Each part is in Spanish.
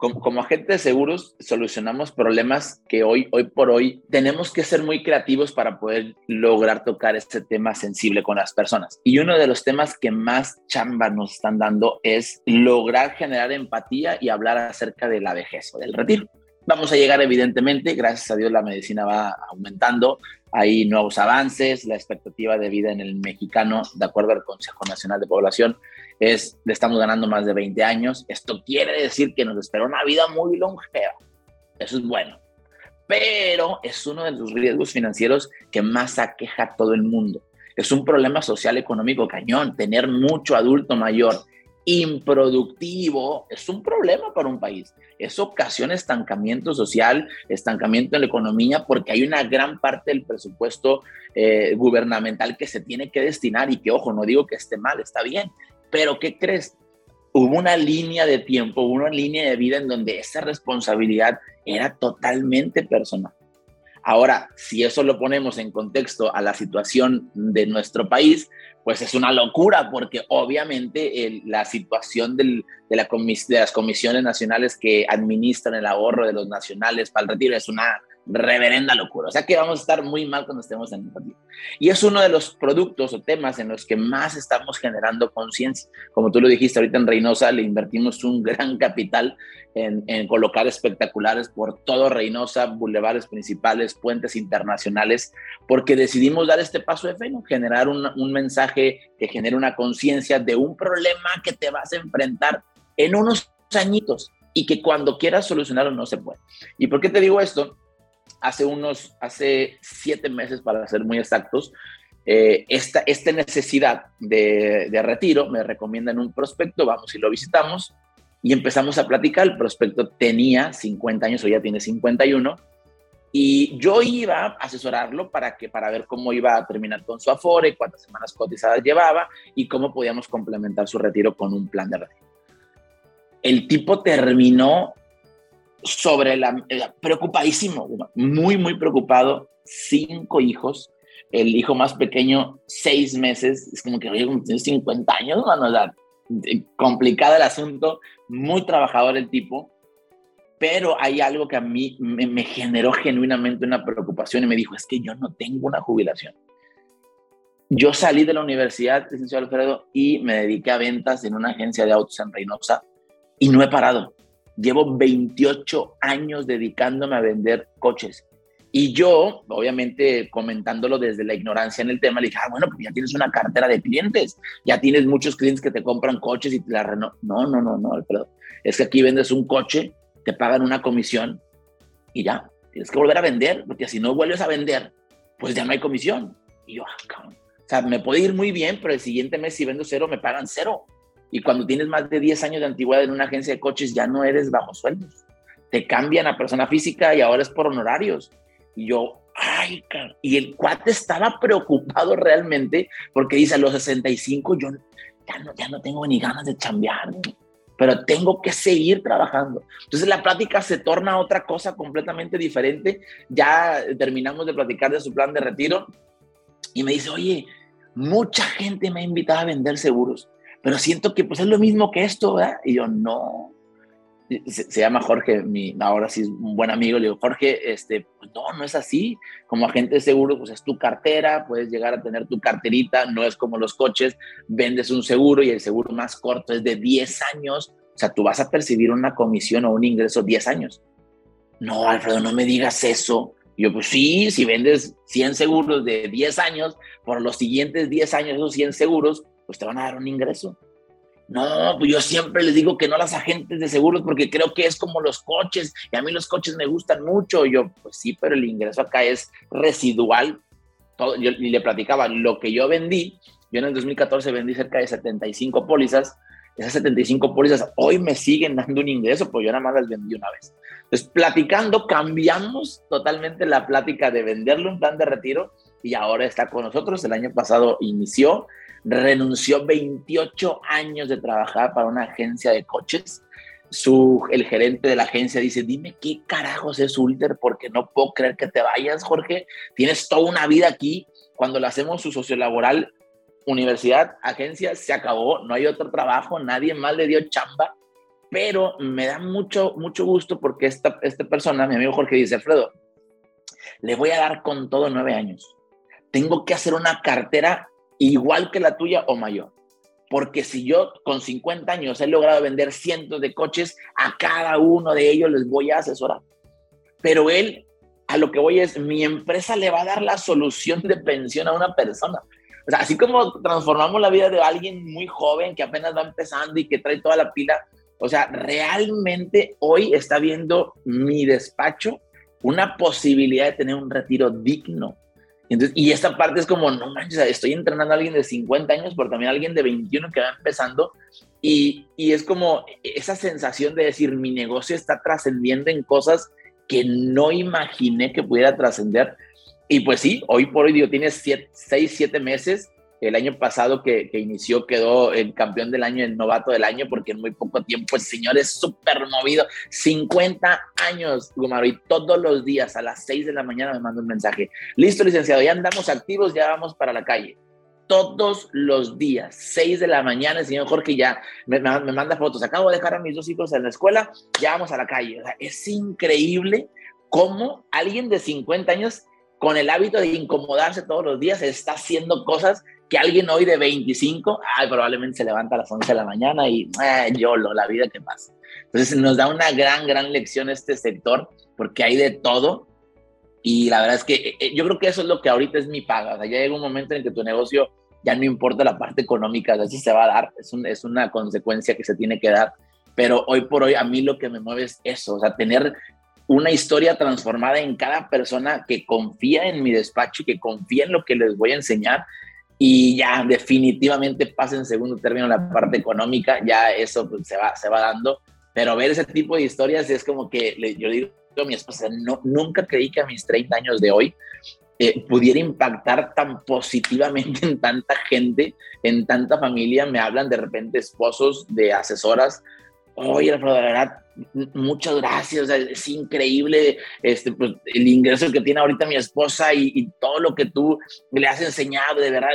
Como, agentes de seguros solucionamos problemas que hoy, hoy por hoy tenemos que ser muy creativos para poder lograr tocar este tema sensible con las personas. Y uno de los temas que más chamba nos están dando es lograr generar empatía y hablar acerca de la vejez o del retiro. Vamos a llegar, evidentemente, gracias a Dios la medicina va aumentando, hay nuevos avances, la expectativa de vida en el mexicano, de acuerdo al Consejo Nacional de Población, es, le estamos ganando más de 20 años. Esto quiere decir que nos espera una vida muy longeva. Eso es bueno. Pero es uno de los riesgos financieros que más aqueja a todo el mundo. Es un problema social económico cañón. Tener mucho adulto mayor improductivo es un problema para un país. Eso ocasiona estancamiento social, estancamiento en la economía, porque hay una gran parte del presupuesto eh, gubernamental que se tiene que destinar y que, ojo, no digo que esté mal, está bien, pero ¿qué crees? Hubo una línea de tiempo, una línea de vida en donde esa responsabilidad era totalmente personal. Ahora, si eso lo ponemos en contexto a la situación de nuestro país, pues es una locura porque obviamente la situación de, la de las comisiones nacionales que administran el ahorro de los nacionales para el retiro es una reverenda locura. O sea que vamos a estar muy mal cuando estemos en el partido. Y es uno de los productos o temas en los que más estamos generando conciencia. Como tú lo dijiste ahorita en Reynosa, le invertimos un gran capital en, colocar espectaculares por todo Reynosa, bulevares principales, puentes internacionales, porque decidimos dar este paso de fe, generar un, un mensaje que genere una conciencia de un problema que te vas a enfrentar en unos añitos y que cuando quieras solucionarlo no se puede. ¿Y por qué te digo esto? Hace unos, hace siete meses para ser muy exactos, eh, esta, esta necesidad de, de, retiro me recomiendan un prospecto, vamos y lo visitamos y empezamos a platicar. El prospecto tenía 50 años o ya tiene 51 y yo iba a asesorarlo para, que, para ver cómo iba a terminar con su afore, cuántas semanas cotizadas llevaba y cómo podíamos complementar su retiro con un plan de retiro. El tipo terminó sobre la, preocupadísimo, muy, muy preocupado, cinco hijos, el hijo más pequeño, seis meses, es como que, oye, como tienes 50 años, mano, complicado el asunto, muy trabajador el tipo, pero hay algo que a mí me, me, generó genuinamente una preocupación y me dijo, es que yo no tengo una jubilación. Yo salí de la universidad, licenciado Alfredo, y me dediqué a ventas en una agencia de autos en Reynosa y no he parado. Llevo 28 años dedicándome a vender coches. Y yo, obviamente, comentándolo desde la ignorancia en el tema, le dije, ah, bueno, pues ya tienes una cartera de clientes, ya tienes muchos clientes que te compran coches y te la reno. No, no, no, no, Alfredo. Es que aquí vendes un coche, te pagan una comisión y ya, tienes que volver a vender, porque si no vuelves a vender, pues ya no hay comisión. Y yo, ah, O sea, me puede ir muy bien, pero el siguiente mes si vendo cero, me pagan cero. Y cuando tienes más de 10 años de antigüedad en una agencia de coches, ya no eres bajo sueldos. Te cambian a persona física y ahora es por honorarios. Y yo, ay, y el cuate estaba preocupado realmente porque dice, a los 65 yo ya no, ya no tengo ni ganas de chambear, pero tengo que seguir trabajando. Entonces la plática se torna otra cosa completamente diferente. Ya terminamos de platicar de su plan de retiro y me dice, oye, mucha gente me ha invitado a vender seguros pero siento que pues es lo mismo que esto, ¿verdad? Y yo, no. Se, llama Jorge, mi, ahora sí es un buen amigo, le digo, Jorge, este, pues no, no es así. Como agente de seguro, pues es tu cartera, puedes llegar a tener tu carterita, no es como los coches, vendes un seguro y el seguro más corto es de 10 años, o sea, tú vas a percibir una comisión o un ingreso 10 años. No, Alfredo, no me digas eso. Y yo, pues sí, si vendes 100 seguros de 10 años, por los siguientes 10 años esos 100 seguros, pues te van a dar un ingreso. No, pues yo siempre les digo que no a las agentes de seguros porque creo que es como los coches y a mí los coches me gustan mucho. Yo, pues sí, pero el ingreso acá es residual. Todo, yo, y le platicaba, lo que yo vendí Yo en el 2014 vendí cerca de 75 pólizas. Esas 75 pólizas hoy me siguen dando un ingreso, pues yo nada más las vendí una vez. Entonces, platicando, cambiamos totalmente la plática de venderle un plan de retiro y ahora está con nosotros. El año pasado inició, renunció 28 años de trabajar para una agencia de coches. Su, el gerente de la agencia dice, dime qué carajos es Ulter, porque no puedo creer que te vayas, Jorge. Tienes toda una vida aquí. Cuando le hacemos su socio laboral, universidad, agencia, se acabó, no hay otro trabajo, nadie más le dio chamba pero me da mucho, mucho gusto porque esta, esta persona, mi amigo Jorge, dice, Alfredo, le voy a dar con todo nueve años. Tengo que hacer una cartera igual que la tuya o mayor. Porque si yo con 50 años he logrado vender cientos de coches, a cada uno de ellos les voy a asesorar. Pero él, a lo que voy es, mi empresa le va a dar la solución de pensión a una persona. O sea, así como transformamos la vida de alguien muy joven que apenas va empezando y que trae toda la pila, o sea, realmente hoy está viendo mi despacho una posibilidad de tener un retiro digno. Entonces, y esta parte es como, no manches, estoy entrenando a alguien de 50 años, pero también a alguien de 21 que va empezando. Y, y es como esa sensación de decir, mi negocio está trascendiendo en cosas que no imaginé que pudiera trascender. Y pues sí, hoy por hoy, digo, tienes 6, 7 meses el año pasado que, inició quedó el campeón del año, el novato del año, porque en muy poco tiempo el señor es súper movido. 50 años, Gumaro, y todos los días a las 6 de la mañana me manda un mensaje. Listo, licenciado, ya andamos activos, ya vamos para la calle. Todos los días, 6 de la mañana, el señor Jorge ya me, me manda fotos. Acabo de dejar a mis dos hijos en la escuela, ya vamos a la calle. es increíble cómo alguien de 50 años con el hábito de incomodarse todos los días está haciendo cosas que alguien hoy de 25, ay, probablemente se levanta a las 11 de la mañana y eh, YOLO, la vida que pasa. Entonces nos da una gran, gran lección este sector porque hay de todo y la verdad es que eh, eh, yo creo que eso es lo que ahorita es mi paga. O sea, ya llega un momento en que tu negocio ya no importa la parte económica, a se va a dar, es, un, es una consecuencia que se tiene que dar, pero hoy por hoy a mí lo que me mueve es eso, o sea, tener una historia transformada en cada persona que confía en mi despacho y que confía en lo que les voy a enseñar y ya definitivamente pasa en segundo término la parte económica, ya eso pues, se, va, se va dando, pero ver ese tipo de historias es como que yo digo a mi esposa, no, nunca creí que a mis 30 años de hoy eh, pudiera impactar tan positivamente en tanta gente, en tanta familia, me hablan de repente esposos de asesoras, oye, la verdad, muchas gracias, es increíble este, pues, el ingreso que tiene ahorita mi esposa y, todo lo que tú le has enseñado, de verdad,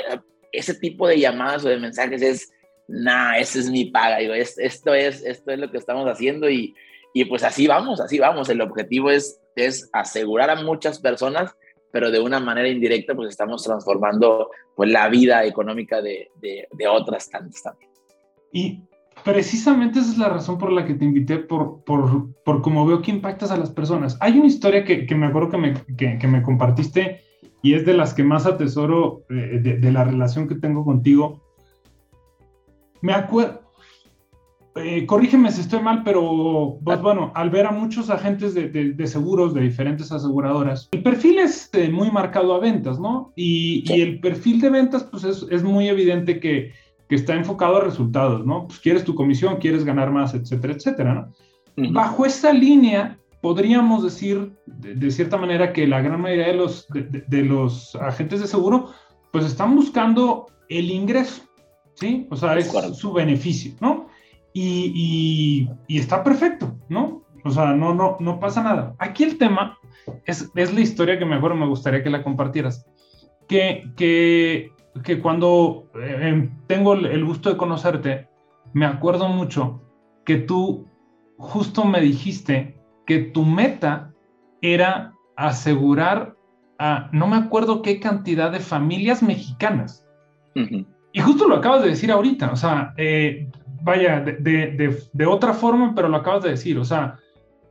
ese tipo de llamadas o de mensajes es, nah, esa es mi paga, digo, esto, es, esto es lo que estamos haciendo y, y pues así vamos, así vamos, el objetivo es, es asegurar a muchas personas, pero de una manera indirecta pues estamos transformando pues la vida económica de, de, de otras tantas también. Y precisamente esa es la razón por la que te invité, por, por, por cómo veo que impactas a las personas. Hay una historia que, que me acuerdo que me, que, me, compartiste y es de las que más atesoro eh, de, la relación que tengo contigo. Me acuerdo, eh, corrígeme si estoy mal, pero pues bueno, al ver a muchos agentes de, de, seguros de diferentes aseguradoras, el perfil es eh, muy marcado a ventas, ¿no? Y, y, el perfil de ventas, pues es, es muy evidente que que está enfocado a resultados, ¿no? Pues quieres tu comisión, quieres ganar más, etcétera, etcétera, ¿no? Bajo esta línea, podríamos decir, de, cierta manera, que la gran mayoría de los, de, los agentes de seguro, pues están buscando el ingreso, ¿sí? O sea, es su beneficio, ¿no? Y, y, está perfecto, ¿no? O sea, no, no, no pasa nada. Aquí el tema es, es la historia que mejor me gustaría que la compartieras. Que, que que cuando eh, em, tengo el gusto de conocerte, me acuerdo mucho que tú justo me dijiste que tu meta era asegurar a no me acuerdo qué cantidad de familias mexicanas. Y justo lo acabas de decir ahorita, o sea, eh, vaya, de, otra forma, pero lo acabas de decir, o sea,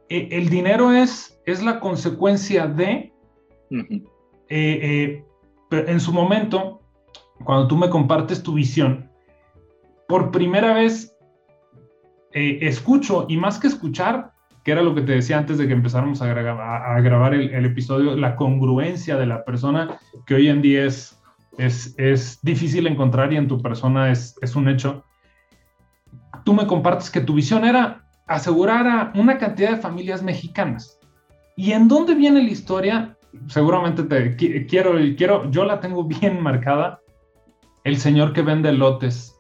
e, el dinero es, es la consecuencia de, eh, en su momento, cuando tú me compartes tu visión, por primera vez eh, escucho, y más que escuchar, que era lo que te decía antes de que empezáramos a, grabar, grabar el, episodio, la congruencia de la persona que hoy en día es es, es difícil encontrar y en tu persona es, es un hecho. Tú me compartes que tu visión era asegurar a una cantidad de familias mexicanas. ¿Y en dónde viene la historia? Seguramente te quiero, quiero, yo la tengo bien marcada. El señor que vende lotes.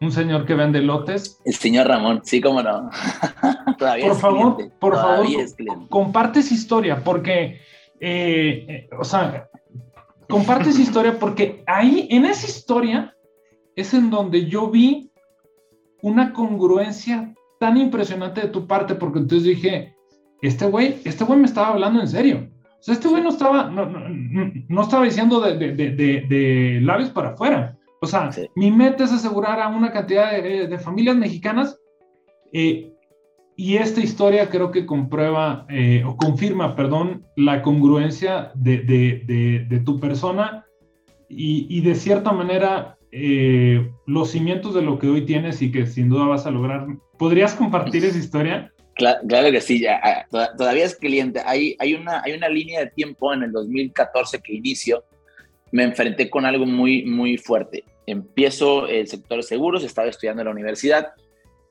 Un señor que vende lotes. El señor Ramón, sí, cómo no. por favor, por favor, comparte esa historia, porque, eh, eh, o sea, comparte esa historia porque ahí, en esa historia, es en donde yo vi una congruencia tan impresionante de tu parte, porque entonces dije, este güey, este güey me estaba hablando en serio. O sea, este güey no estaba, no, no, no estaba diciendo de, de, de, de, labios para afuera. O sea, mi meta es asegurar a una cantidad de, familias mexicanas eh, y esta historia creo que comprueba eh, o confirma, perdón, la congruencia de, tu persona y, y, de cierta manera eh, los cimientos de lo que hoy tienes y que sin duda vas a lograr. ¿Podrías compartir esa historia? Claro, que sí, todavía es cliente. Hay, hay, una, hay una línea de tiempo en el 2014 que inicio, me enfrenté con algo muy, muy fuerte. Empiezo el sector de seguros, estaba estudiando en la universidad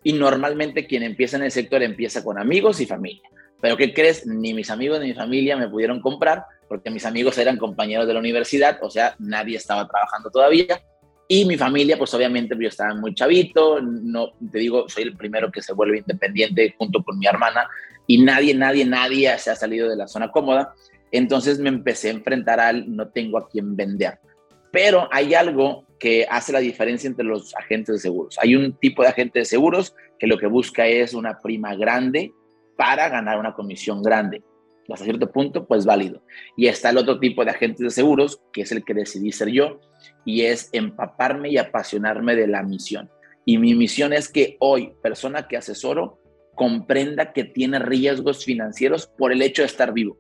y normalmente quien empieza en el sector empieza con amigos y familia. Pero ¿qué crees? Ni mis amigos ni mi familia me pudieron comprar porque mis amigos eran compañeros de la universidad, o sea, nadie estaba trabajando todavía y mi familia, pues obviamente yo estaba muy chavito, no, te digo, soy el primero que se vuelve independiente junto con mi hermana y nadie, nadie, nadie se ha salido de la zona cómoda. Entonces me empecé a enfrentar al no tengo a quién vender. Pero hay algo que hace la diferencia entre los agentes de seguros. Hay un tipo de agente de seguros que lo que busca es una prima grande para ganar una comisión grande. Hasta cierto punto, pues válido. Y está el otro tipo de agentes de seguros, que es el que decidí ser yo, y es empaparme y apasionarme de la misión. Y mi misión es que hoy, persona que asesoro, comprenda que tiene riesgos financieros por el hecho de estar vivo.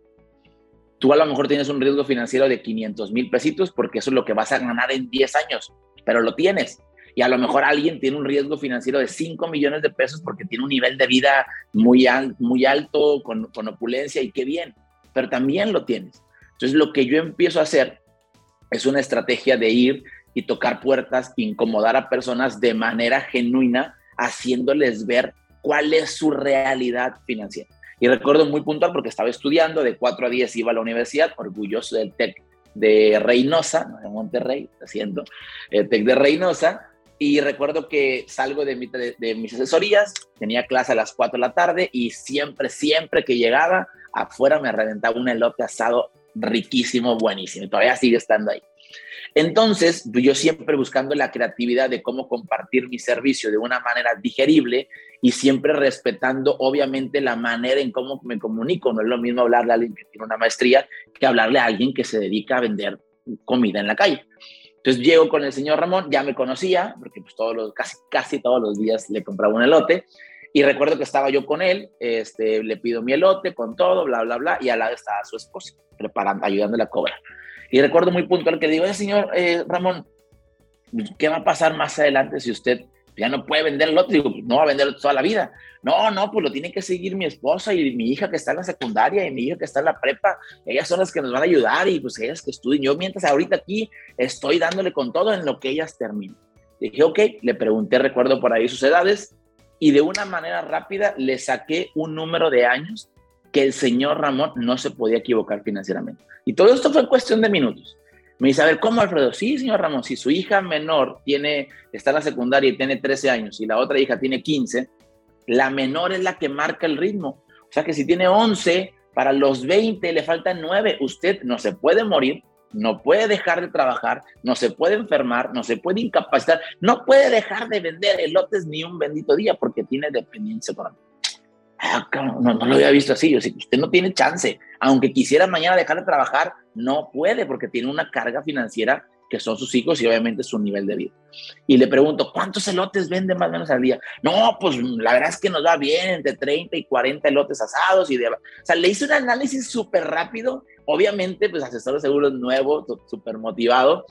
Tú a lo mejor tienes un riesgo financiero de 500 mil pesitos porque eso es lo que vas a ganar en 10 años, pero lo tienes. Y a lo mejor alguien tiene un riesgo financiero de 5 millones de pesos porque tiene un nivel de vida muy, muy alto, con, con opulencia y qué bien, pero también lo tienes. Entonces lo que yo empiezo a hacer es una estrategia de ir y tocar puertas, incomodar a personas de manera genuina, haciéndoles ver cuál es su realidad financiera. Y recuerdo muy puntual porque estaba estudiando, de 4 a 10 iba a la universidad, orgulloso del TEC de Reynosa, de Monterrey, haciendo el TEC de Reynosa, y recuerdo que salgo de, mis asesorías, tenía clase a las 4 de la tarde y siempre, siempre que llegaba, afuera me reventaba un elote asado riquísimo, buenísimo, y todavía sigue estando ahí. Entonces, yo siempre buscando la creatividad de cómo compartir mi servicio de una manera digerible y siempre respetando, obviamente, la manera en cómo me comunico. No es lo mismo hablarle a alguien que tiene una maestría que hablarle a alguien que se dedica a vender comida en la calle. Entonces llego con el señor Ramón, ya me conocía, porque pues todos los, casi, casi todos los días le compraba un elote, y recuerdo que estaba yo con él, este, le pido mi elote con todo, bla, bla, bla, y al lado estaba su esposa, preparando, ayudándole a cobrar. Y recuerdo muy puntual que le digo, eh, señor Ramón, ¿qué va a pasar más adelante si usted ya no puede vender el? Digo, no va a vender toda la vida. No, no, pues lo tiene que seguir mi esposa y mi hija que está en la secundaria y mi hija que está en la prepa. Ellas son las que nos van a ayudar y pues ellas que estudien. Yo mientras ahorita aquí estoy dándole con todo en lo que ellas terminen. Dije, ok, le pregunté, recuerdo por ahí sus edades y de una manera rápida le saqué un número de años que el señor Ramón no se podía equivocar financieramente. Y todo esto fue cuestión de minutos. Me dice, a ver, ¿cómo, Alfredo? Sí, señor Ramón, si su hija menor tiene, está en la secundaria y tiene 13 años y la otra hija tiene 15, la menor es la que marca el ritmo. O sea que si tiene 11, para los 20 le faltan 9. Usted no se puede morir, no puede dejar de trabajar, no se puede enfermar, no se puede incapacitar, no puede dejar de vender elotes ni un bendito día porque tiene dependencia económica. Ah, no, no, lo había visto así. Yo sí, usted no tiene chance. Aunque quisiera mañana dejar de trabajar, no puede porque tiene una carga financiera que son sus hijos y obviamente su nivel de vida. Y le pregunto, ¿cuántos elotes vende más o menos al día? No, pues la verdad es que nos va bien, entre 30 y 40 elotes asados y de... O sea, le hice un análisis súper rápido, obviamente, pues asesor de seguros nuevo, súper motivado,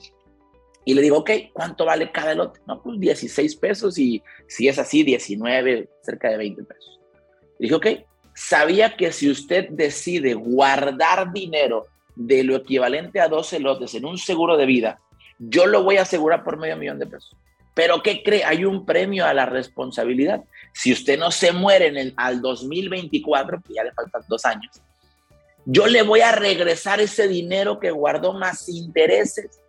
y le digo, ok, ¿cuánto vale cada elote? No, pues 16 pesos y si es así, 19, cerca de 20 pesos. Dije, ok, sabía que si usted decide guardar dinero de lo equivalente a 12 lotes en un seguro de vida yo lo voy a asegurar por medio millón de pesos. Pero ¿qué cree? Hay un premio a la responsabilidad. Si usted no se muere en el, al 2024, que ya le faltan dos años, yo le voy a regresar ese dinero que guardó más intereses.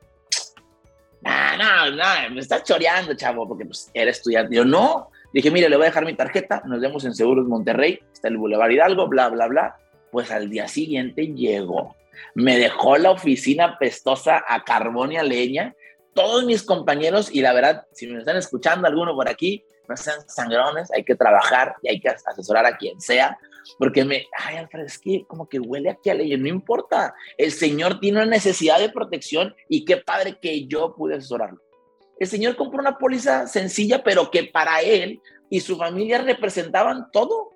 No, no, no, me está choreando, chavo, porque pues era estudiante. Yo no, dije, mire, le voy a dejar mi tarjeta, nos vemos en Seguros Monterrey, está el Boulevard Hidalgo, bla, bla, bla. Pues al día siguiente llegó. Me dejó la oficina pestosa a carbón y a leña. Todos mis compañeros, y la verdad, si me están escuchando alguno por aquí, no sean sangrones, hay que trabajar y hay que asesorar a quien sea, porque me, ay, Alfred, es que como que huele aquí a ley, no importa, el Señor tiene una necesidad de protección y qué padre que yo pude asesorarlo. El Señor compró una póliza sencilla, pero que para él y su familia representaban todo.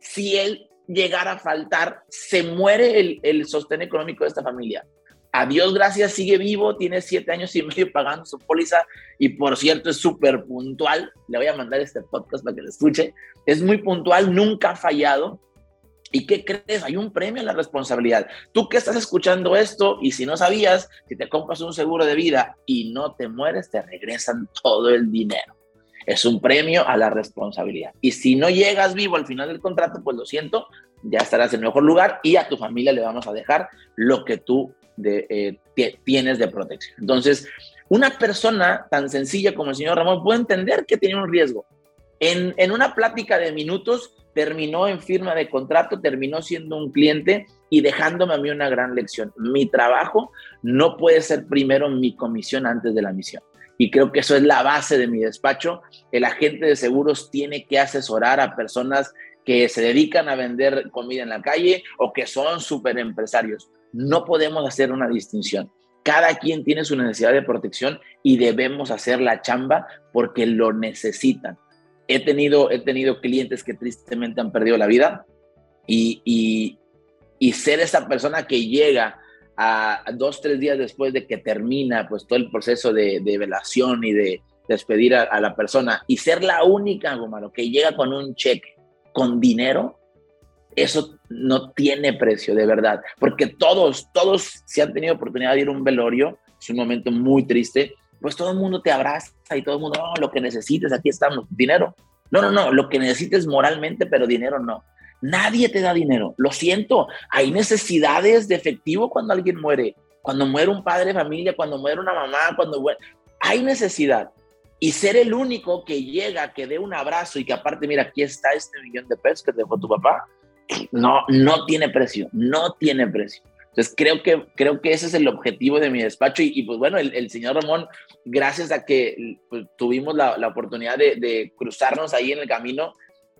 Si él llegara a faltar, se muere el, el sostén económico de esta familia. A Dios gracias, sigue vivo, tiene siete años y medio pagando su póliza y por cierto es súper puntual. Le voy a mandar este podcast para que lo escuche. Es muy puntual, nunca ha fallado. ¿Y qué crees? Hay un premio a la responsabilidad. Tú que estás escuchando esto y si no sabías, si te compras un seguro de vida y no te mueres, te regresan todo el dinero. Es un premio a la responsabilidad. Y si no llegas vivo al final del contrato, pues lo siento, ya estarás en mejor lugar y a tu familia le vamos a dejar lo que tú eh, tienes de protección. Entonces, una persona tan sencilla como el señor Ramón puede entender que tiene un riesgo. En una plática de minutos terminó en firma de contrato, terminó siendo un cliente y dejándome a mí una gran lección. Mi trabajo no puede ser primero mi comisión antes de la misión. Y creo que eso es la base de mi despacho. El agente de seguros tiene que asesorar a personas que se dedican a vender comida en la calle o que son súper empresarios. No podemos hacer una distinción. Cada quien tiene su necesidad de protección y debemos hacer la chamba porque lo necesitan. He tenido, he tenido clientes que tristemente han perdido la vida y, y, ser esa persona que llega a, dos, tres días después de que termina pues todo el proceso de, velación y de despedir a, la persona y ser la única, malo que llega con un cheque, con dinero, eso no tiene precio, de verdad, porque todos, todos, si han tenido oportunidad de ir a un velorio, es un momento muy triste, pues todo el mundo te abraza y todo el mundo, no, lo que necesites, aquí estamos, dinero. No, no, no, lo que necesites moralmente, pero dinero no. Nadie te da dinero, lo siento, hay necesidades de efectivo cuando alguien muere, cuando muere un padre de familia, cuando muere una mamá, cuando muere, hay necesidad. Y ser el único que llega, que dé un abrazo y que aparte, mira, aquí está este millón de pesos que dejó tu papá, no, no tiene precio, no tiene precio. Entonces creo que, creo que ese es el objetivo de mi despacho y, pues bueno, el, señor Ramón, gracias a que pues, tuvimos la, la oportunidad de, de, cruzarnos ahí en el camino,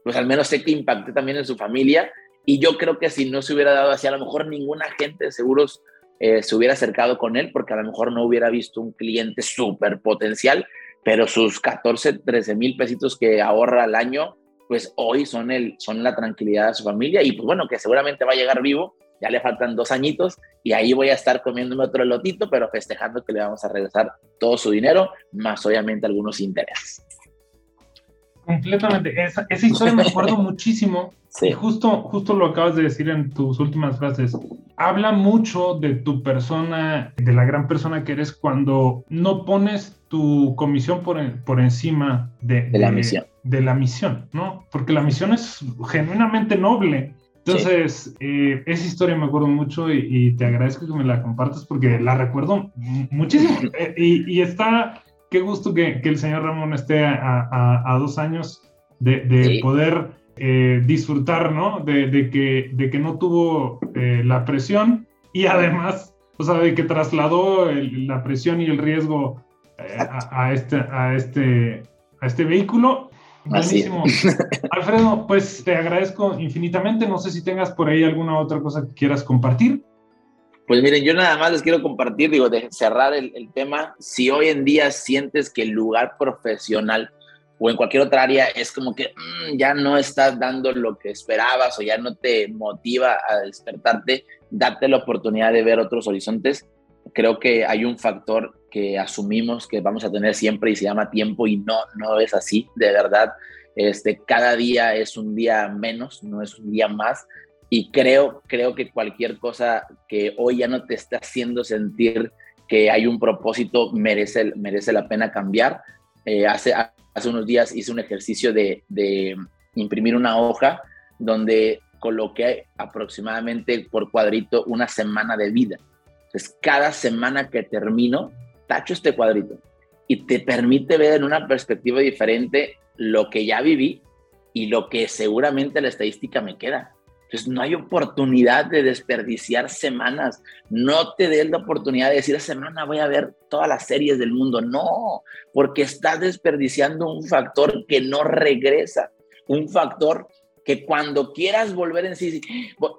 pues al menos sé que impacté también en su familia y yo creo que si no se hubiera dado así, a lo mejor ningún agente de seguros eh, se hubiera acercado con él porque a lo mejor no hubiera visto un cliente súper potencial, pero sus 14, 13 mil pesitos que ahorra al año, pues hoy son, el, son la tranquilidad de su familia y pues bueno, que seguramente va a llegar vivo, ya le faltan dos añitos y ahí voy a estar comiéndome otro lotito, pero festejando que le vamos a regresar todo su dinero, más obviamente algunos intereses. Completamente, esa, esa historia me acuerdo muchísimo y justo, justo lo acabas de decir en tus últimas frases. Habla mucho de tu persona, de la gran persona que eres cuando no pones tu comisión por, por encima de, la misión. De la misión, ¿no? Porque la misión es genuinamente noble. Entonces, eh, esa historia me acuerdo mucho y, te agradezco que me la compartas porque la recuerdo muchísimo. Eh, y, está, qué gusto que, el señor Ramón esté a, dos años de, poder eh, disfrutar, ¿no? De, que, de que no tuvo la presión y además, o sea, de que trasladó la presión y el riesgo a, este, a, este, a este vehículo. Buenísimo. Alfredo, pues te agradezco infinitamente. No sé si tengas por ahí alguna otra cosa que quieras compartir. Pues miren, yo nada más les quiero compartir, digo, de cerrar el, tema. Si hoy en día sientes que el lugar profesional o en cualquier otra área es como que mm, ya no estás dando lo que esperabas o ya no te motiva a despertarte, date la oportunidad de ver otros horizontes. Creo que hay un factor que asumimos que vamos a tener siempre y se llama tiempo y no, no es así, de verdad. Este, cada día es un día menos, no es un día más. Y creo, creo que cualquier cosa que hoy ya no te esté haciendo sentir que hay un propósito, merece, merece la pena cambiar. Eh, hace, hace unos días hice un ejercicio de, de imprimir una hoja donde coloqué aproximadamente por cuadrito una semana de vida. Entonces, cada semana que termino, tacho este cuadrito y te permite ver en una perspectiva diferente lo que ya viví y lo que seguramente la estadística me queda. Entonces, no hay oportunidad de desperdiciar semanas. No te des la oportunidad de decir, semana voy a ver todas las series del mundo. No, porque estás desperdiciando un factor que no regresa. Un factor que cuando quieras volver en sí,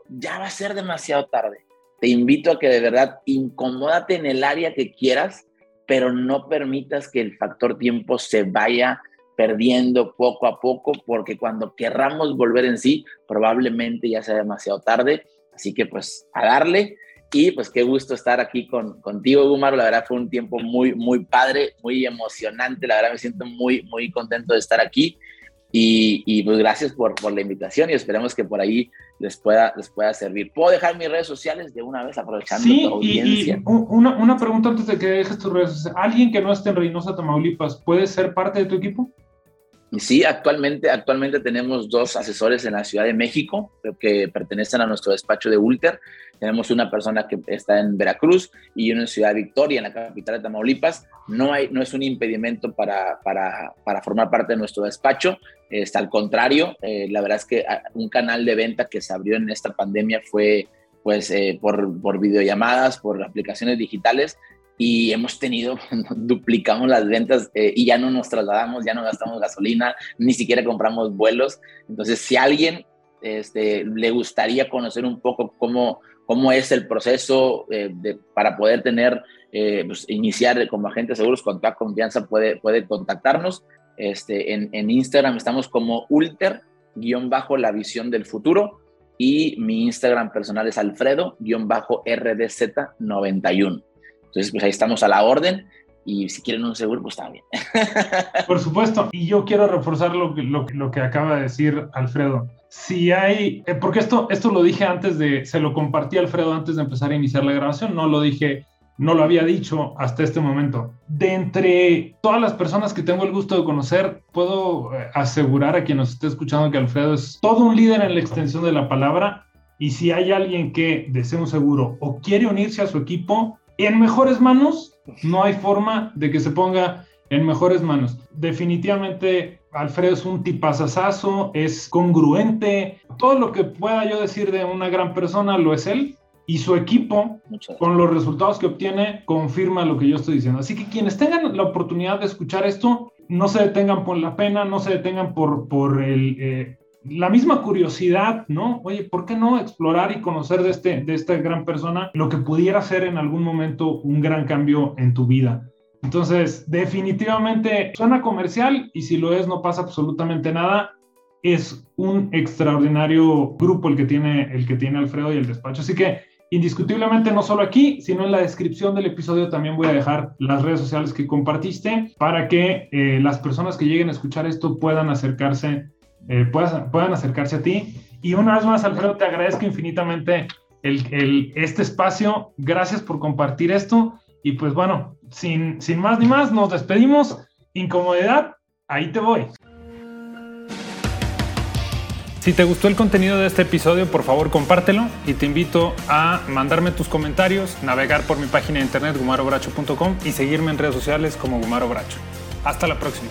ya va a ser demasiado tarde. Te invito a que de verdad incomódate en el área que quieras, pero no permitas que el factor tiempo se vaya perdiendo poco a poco, porque cuando querramos volver en sí, probablemente ya sea demasiado tarde. Así que pues a darle. Y pues qué gusto estar aquí con, contigo, Gumaro. La verdad fue un tiempo muy, muy padre, muy emocionante. La verdad me siento muy, muy contento de estar aquí. Y, pues gracias por, por, la invitación y esperemos que por ahí les pueda, les pueda servir. ¿Puedo dejar mis redes sociales de una vez aprovechando sí, tu audiencia? Y, una, una, pregunta antes de que dejes tus redes sociales. ¿Alguien que no esté en Reynosa, Tamaulipas, puede ser parte de tu equipo? Sí, actualmente, actualmente tenemos dos asesores en la Ciudad de México que pertenecen a nuestro despacho de Ulter. Tenemos una persona que está en Veracruz y una en Ciudad Victoria, en la capital de Tamaulipas. No, hay, no es un impedimento para, para, para formar parte de nuestro despacho. Está al contrario, eh, la verdad es que ah, un canal de venta que se abrió en esta pandemia fue pues eh, por, por videollamadas, por aplicaciones digitales y hemos tenido, duplicamos las ventas eh, y ya no nos trasladamos, ya no gastamos gasolina, ni siquiera compramos vuelos. Entonces, si a alguien este, le gustaría conocer un poco cómo, cómo es el proceso eh, para poder tener, eh, pues, iniciar como agente de seguros con toda confianza, puede, puede contactarnos. Este, en, en Instagram estamos como Ulter, guion bajo la visión del futuro. Y mi Instagram personal es Alfredo, guion bajo RDZ91. Entonces, pues ahí estamos a la orden y si quieren un seguro, pues también. Por supuesto, y yo quiero reforzar lo, lo, lo que acaba de decir Alfredo. Si hay, eh, porque esto, esto lo dije antes de, se lo compartí a Alfredo antes de empezar a iniciar la grabación, no lo dije, no lo había dicho hasta este momento. De entre todas las personas que tengo el gusto de conocer, puedo eh, asegurar a quien nos esté escuchando que Alfredo es todo un líder en la extensión de la palabra. Y si hay alguien que desea un seguro o quiere unirse a su equipo, en mejores manos, no hay forma de que se ponga en mejores manos. Definitivamente Alfredo es un tipazazazo, es congruente. Todo lo que pueda yo decir de una gran persona lo es él. Y su equipo, con los resultados que obtiene, confirma lo que yo estoy diciendo. Así que quienes tengan la oportunidad de escuchar esto, no se detengan por la pena, no se detengan por, por el, eh, la misma curiosidad, ¿no? Oye, ¿por qué no explorar y conocer de, este, de esta gran persona lo que pudiera ser en algún momento un gran cambio en tu vida? Entonces, definitivamente suena comercial y si lo es no pasa absolutamente nada. Es un extraordinario grupo el que tiene, el que tiene Alfredo y el despacho. Así que indiscutiblemente no solo aquí, sino en la descripción del episodio también voy a dejar las redes sociales que compartiste para que eh, las personas que lleguen a escuchar esto puedan acercarse eh, puedan, acercarse a ti. Y una vez más, Alfredo, te agradezco infinitamente el, este espacio. Gracias por compartir esto. Y pues bueno, sin, sin más ni más, nos despedimos. Incomodidad, ahí te voy. Si te gustó el contenido de este episodio, por favor compártelo y te invito a mandarme tus comentarios, navegar por mi página de internet gumarobracho.com y seguirme en redes sociales como Gumaro Bracho. Hasta la próxima.